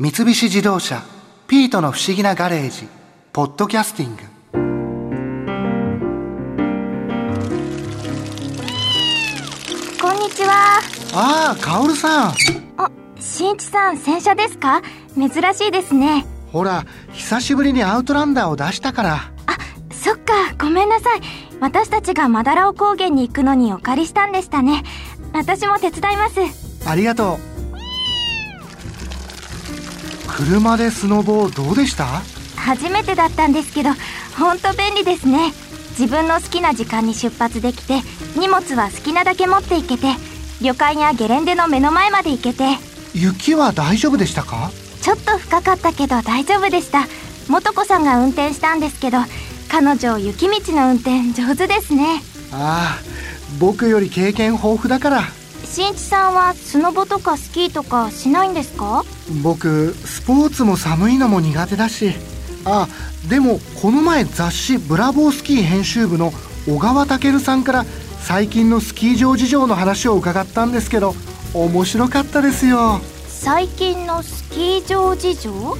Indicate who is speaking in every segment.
Speaker 1: 三菱自動車「ピートの不思議なガレージ」「ポッドキャスティング」
Speaker 2: こんにちは。
Speaker 1: ああカオルさん。
Speaker 2: あ新一さん洗車ですか？珍しいですね。
Speaker 1: ほら久しぶりにアウトランダーを出したから。
Speaker 2: あそっかごめんなさい。私たちがマダラオ高原に行くのにお借りしたんでしたね。私も手伝います。
Speaker 1: ありがとう車でスノボーどうでした？
Speaker 2: 初めてだったんですけど本当便利ですね。自分の好きな時間に出発できて荷物は好きなだけ持って行けて旅館やゲレンデの目の前まで行けて。
Speaker 1: 雪は大丈夫でしたか？
Speaker 2: ちょっと深かったけど大丈夫でした。素子さんが運転したんですけど彼女雪道の運転上手ですね。
Speaker 1: ああ僕より経験豊富だから
Speaker 2: 新一さんはスノボとかスキーとかしないんですか？
Speaker 1: 僕スポーツも寒いのも苦手だし。あでもこの前雑誌「ブラボースキー」編集部の小川健さんから最近のスキー場事情の話を伺ったんですけど面白かったですよ。
Speaker 2: 最近のスキー場事情？
Speaker 1: 小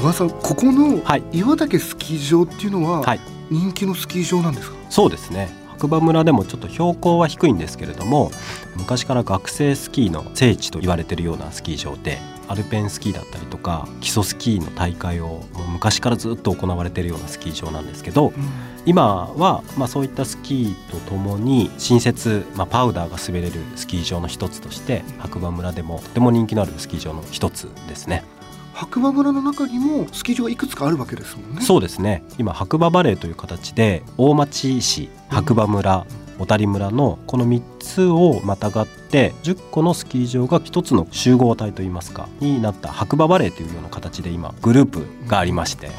Speaker 1: 川さんここの
Speaker 3: はい。
Speaker 1: 岩岳スキー場っていうのは
Speaker 3: はい
Speaker 1: 人気のスキー場なんですか、
Speaker 3: そうですね。白馬村でもちょっと標高は低いんですけれども昔から学生スキーの聖地と言われているようなスキー場でアルペンスキーだったりとか基礎スキーの大会をもう昔からずっと行われているようなスキー場なんですけど今はまあそういったスキーとともに新設、まあ、パウダーが滑れるスキー場の一つとして白馬村でもとても人気のあるスキー場の一つですね。
Speaker 1: 白馬村の中にもスキー場がいくつかあるわけですもんね。
Speaker 3: そうですね。今白馬バレーという形で大町市白馬村小谷村のこの3つをまたがって10個のスキー場が1つの集合体といいますかになった白馬バレーというような形で今グループがありまして
Speaker 1: はい。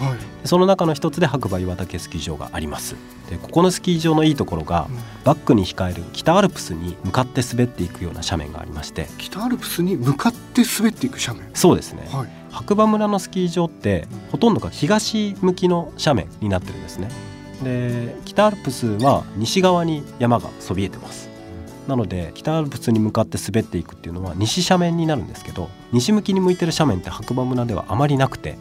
Speaker 3: その中の一つで白馬岩岳スキー場があります。でここのスキー場のいいところがバックに控える北アルプスに向かって滑っていくような斜面がありまして
Speaker 1: 北アルプスに向かって滑っていく斜面。
Speaker 3: そうですね。
Speaker 1: はい
Speaker 3: 白馬村のスキー場ってほとんどが東向きの斜面になってるんですね。で北アルプスは西側に山がそびえてます。なので北アルプスに向かって滑っていくっていうのは西斜面になるんですけど西向きに向いてる斜面って白馬村ではあまりなくて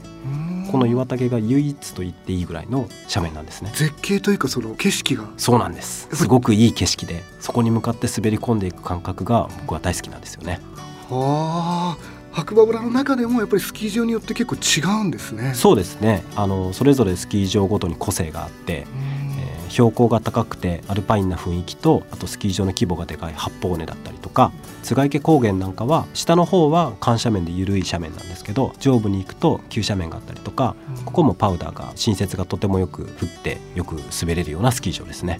Speaker 3: この岩岳が唯一と言っていいぐらいの斜面なんですね。
Speaker 1: 絶景というかその景色が。
Speaker 3: そうなんです。すごくいい景色でそこに向かって滑り込んでいく感覚が僕は大好きなんですよね。
Speaker 1: はあ白馬村の中でもやっぱりスキー場によって結構違うんですね。
Speaker 3: そうですね。あのそれぞれスキー場ごとに個性があってえー標高が高くてアルパインな雰囲気とあとスキー場の規模がでかい八方尾根だったりとか津池高原なんかは下の方は緩斜面で緩い斜面なんですけど上部に行くと急斜面があったりとかここもパウダーが新雪がとてもよく降ってよく滑れるようなスキー場ですね。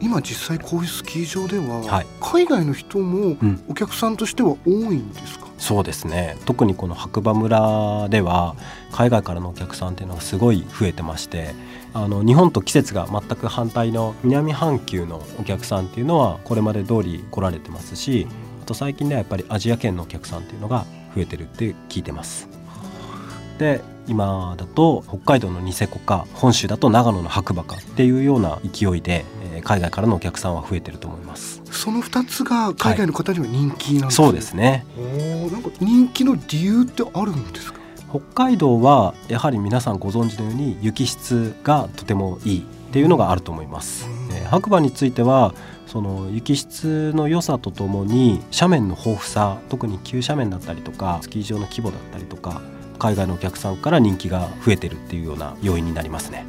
Speaker 1: 今実際こういうスキー場では、
Speaker 3: はい。
Speaker 1: 海外の人も
Speaker 3: うん。
Speaker 1: お客さんとしては多いんですか、
Speaker 3: そうですね特にこの白馬村では海外からのお客さんっていうのがすごい増えてましてあの日本と季節が全く反対の南半球のお客さんっていうのはこれまで通り来られてますしあと最近ではやっぱりアジア圏のお客さんっていうのが増えてるって聞いてます。で今だと北海道のニセコか本州だと長野の白馬かっていうような勢いで、えー海外からのお客さんは増えてると思います。
Speaker 1: その2つが海外の方には人気なんです、
Speaker 3: そうですね
Speaker 1: おーなんか人気の理由ってあるんですか？
Speaker 3: 北海道はやはり皆さんご存知のように雪質がとてもいいっていうのがあると思います。えー白馬についてはその雪質の良さとともに斜面の豊富さ特に急斜面だったりとかスキー場の規模だったりとか海外のお客さんから人気が増えてるっていうような要因になりますね。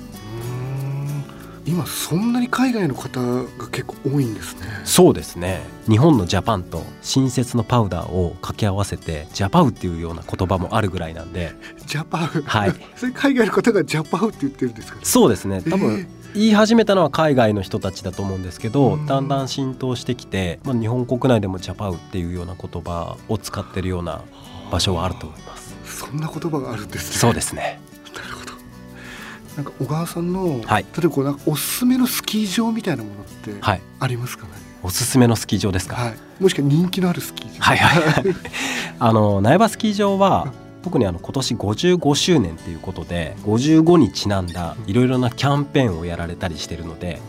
Speaker 1: 今そんなに海外の方が結構多いんですね。
Speaker 3: そうですね。日本のジャパンと新雪のパウダーを掛け合わせてジャパウっていうような言葉もあるぐらいなんで。
Speaker 1: ジャパウ？
Speaker 3: はい。
Speaker 1: それ海外の方がジャパウって言ってるんですか？ね
Speaker 3: そうですね。多分、
Speaker 1: えー。
Speaker 3: 言い始めたのは海外の人たちだと思うんですけど、
Speaker 1: うん。
Speaker 3: だんだん浸透してきて、まあ、日本国内でもジャパウっていうような言葉を使ってるような場所はあると思います。
Speaker 1: そんな言葉があるんですね。
Speaker 3: そうですね。
Speaker 1: なんか小川さんの、
Speaker 3: はい。
Speaker 1: 例えばこうなんかおすすめのスキー場みたいなものって
Speaker 3: はい。
Speaker 1: ありますかね？
Speaker 3: おすすめのスキー場ですか？
Speaker 1: はい、もしくは人気のあるスキー場。
Speaker 3: はいはい。は いあの苗場スキー場は特にあの今年55周年っていうことで55にちなんだいろいろなキャンペーンをやられたりしてるので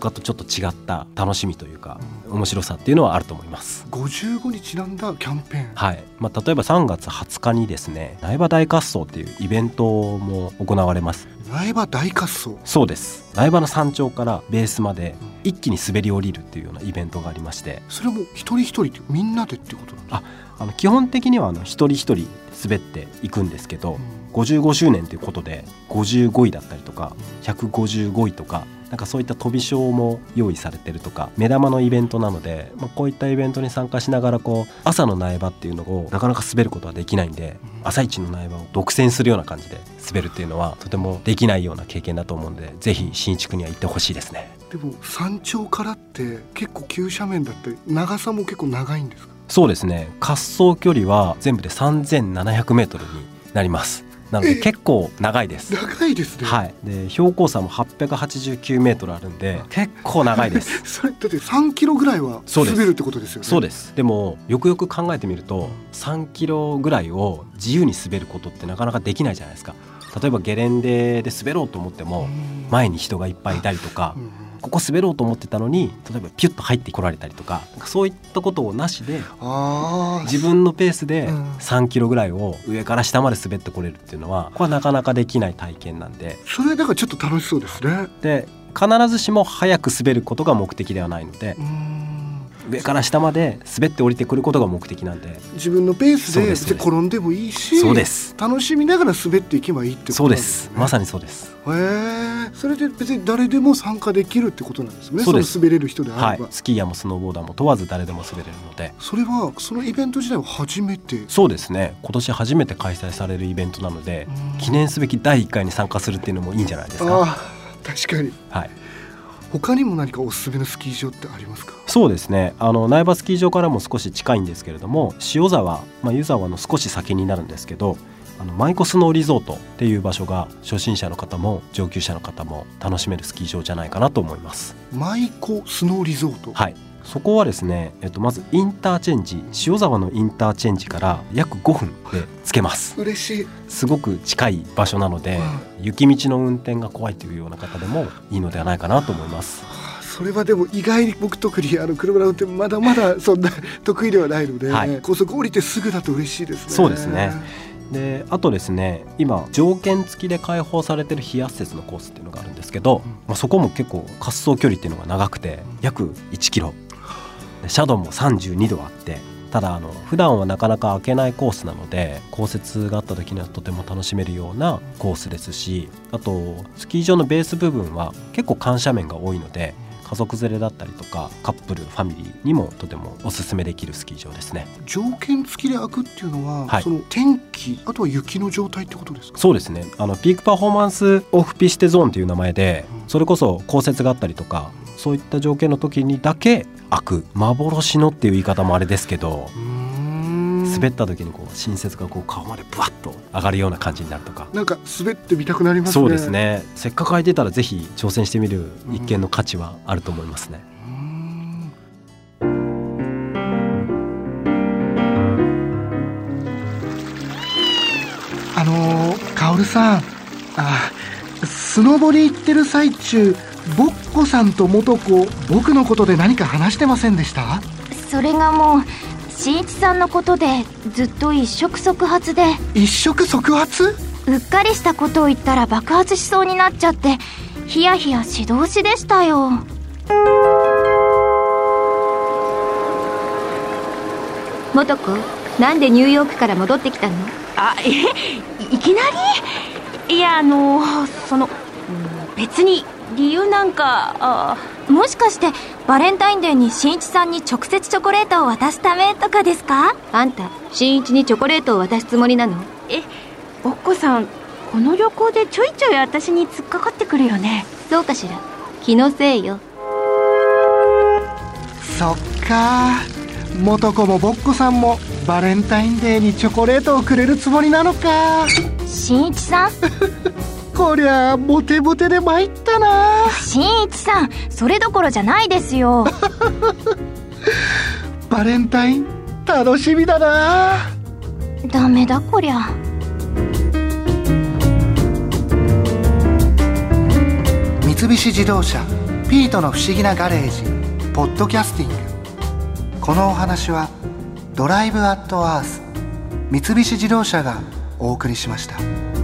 Speaker 3: 他とちょっと違った楽しみというか面白さっていうのはあると思います。
Speaker 1: 55にちなんだキャンペーン。
Speaker 3: はい、まあ、例えば3月20日にですね苗場大滑走っていうイベントも行われます
Speaker 1: 苗場大滑走。
Speaker 3: そうです。苗場の山頂からベースまで一気に滑り降りるっていうようなイベントがありまして。
Speaker 1: それも一人一人ってみんなでってことなんですか？
Speaker 3: あの基本的にはあの一人一人滑っていくんですけど、55周年ということで55位だったりとか155位とかなんかそういった飛び賞も用意されてるとか目玉のイベントなので、まあ、こういったイベントに参加しながらこう朝の苗場っていうのをなかなか滑ることはできないんで朝一の苗場を独占するような感じで滑るっていうのはとてもできないような経験だと思うんでぜひ新築には行ってほしいですね。
Speaker 1: でも山頂からって結構急斜面だって長さも結構長いんですか？
Speaker 3: そうですね。滑走距離は全部で3700メートルになりますなので結構長いです。
Speaker 1: 長いですね。
Speaker 3: はい、で標高差も889メートルあるんで結構長いです。
Speaker 1: それだって3キロぐらいは
Speaker 3: そうです。
Speaker 1: 滑るってことですよね。
Speaker 3: そうです。でもよくよく考えてみると3キロぐらいを自由に滑ることってなかなかできないじゃないですか。例えばゲレンデで滑ろうと思っても前に人がいっぱいいたりとか
Speaker 1: うん
Speaker 3: ここ滑ろうと思ってたのに例えばピュッと入ってこられたりとかそういったことをなしで自分のペースで
Speaker 1: うん。
Speaker 3: 3キロぐらいを上から下まで滑ってこれるっていうのはこれはなかなかできない体験なんで。
Speaker 1: それだからちょっと楽しそうですね。
Speaker 3: で必ずしも早く滑ることが目的ではないので上から下まで滑って降りてくることが目的なんで。
Speaker 1: 自分のペースで
Speaker 3: で
Speaker 1: 転んでもいいし
Speaker 3: そうです。
Speaker 1: 楽しみながら滑っていけばいいってこと
Speaker 3: そうで
Speaker 1: す。
Speaker 3: まさにそうです。
Speaker 1: へえそれで別に誰でも参加できるってことなんですね。
Speaker 3: そうです。
Speaker 1: の滑れる人であ
Speaker 3: はい。
Speaker 1: れば、
Speaker 3: スキーヤーもスノーボーダーも問わず誰でも滑れるので。
Speaker 1: それはそのイベント自体は初めて？
Speaker 3: そうですね。今年初めて開催されるイベントなので
Speaker 1: うん。
Speaker 3: 記念すべき第1回に参加するっていうのもいいんじゃないですか。
Speaker 1: 確かに。
Speaker 3: はい
Speaker 1: 他にも何かおすすめのスキー場ってありますか？
Speaker 3: そうですね。あの苗場スキー場からも少し近いんですけれども塩沢、まあ、湯沢の少し先になるんですけどあの舞妓スノーリゾートっていう場所が初心者の方も上級者の方も楽しめるスキー場じゃないかなと思います。
Speaker 1: 舞妓スノーリゾート、
Speaker 3: はいそこはですね、えっと、まずインターチェンジ塩沢のインターチェンジから約5分で着けます。
Speaker 1: 嬉しい。
Speaker 3: すごく近い場所なので雪道の運転が怖いというような方でもいいのではないかなと思います。
Speaker 1: はあそれはでも意外に僕特にあの車の運転まだまだそんな得意ではないので、
Speaker 3: はい。
Speaker 1: 高速降りてすぐだと嬉しいですね。
Speaker 3: そうですね。であとですね今条件付きで開放されてる非圧雪のコースっていうのがあるんですけど、
Speaker 1: うん。
Speaker 3: まあ、そこも結構滑走距離っていうのが長くて約1キロでシャドウも32度あってただあの普段はなかなか開けないコースなので降雪があった時にはとても楽しめるようなコースですしあとスキー場のベース部分は結構緩斜面が多いので家族連れだったりとかカップルファミリーにもとてもおすすめできるスキー場ですね。
Speaker 1: 条件付きで開くっていうのは、
Speaker 3: はい。
Speaker 1: その天気あとは雪の状態ってことですか？
Speaker 3: そうですね。あのピークパフォーマンスオフピステゾーンという名前でそれこそ降雪があったりとかそういった条件の時にだけ開く幻のっていう言い方もあれですけど滑った時にこう新雪がこう顔までブワッと上がるような感じになるとか。
Speaker 1: なんか滑ってみたくなりますね。
Speaker 3: そうですね。せっかく空いてたらぜひ挑戦してみる一見の価値はあると思いますね、
Speaker 1: あのー、カオルさん。あスノボに行ってる最中ボッコさんと元子僕のことで何か話してませんでした？
Speaker 2: それがもう新一さんのことでずっと一触即発で。
Speaker 1: 一触即発？
Speaker 2: うっかりしたことを言ったら爆発しそうになっちゃってヒヤヒヤし通しでしたよ。元子なんでニューヨークから戻ってきたの？
Speaker 4: あえいいきなり？いやあのそのうん別に理由なんかあ
Speaker 2: もしかしてバレンタインデーに新一さんに直接チョコレートを渡すためとかですか？あんた新一にチョコレートを渡すつもりなの？
Speaker 4: えおっこさんこの旅行でちょいちょい私に突っかかってくるよね。
Speaker 2: そうかしら。気のせいよ。
Speaker 1: そっか。元子もボッコさんもバレンタインデーにチョコレートをくれるつもりなのか。
Speaker 2: 新一さん？
Speaker 1: こりゃモテモテで参ったな。
Speaker 2: 新一さんそれどころじゃないですよ。
Speaker 1: バレンタイン楽しみだな。
Speaker 2: ダメだこりゃ。
Speaker 1: 三菱自動車「ピピートの不思議なガレージポッドキャスティング。このお話はドライブアットアース三菱自動車がお送りしました。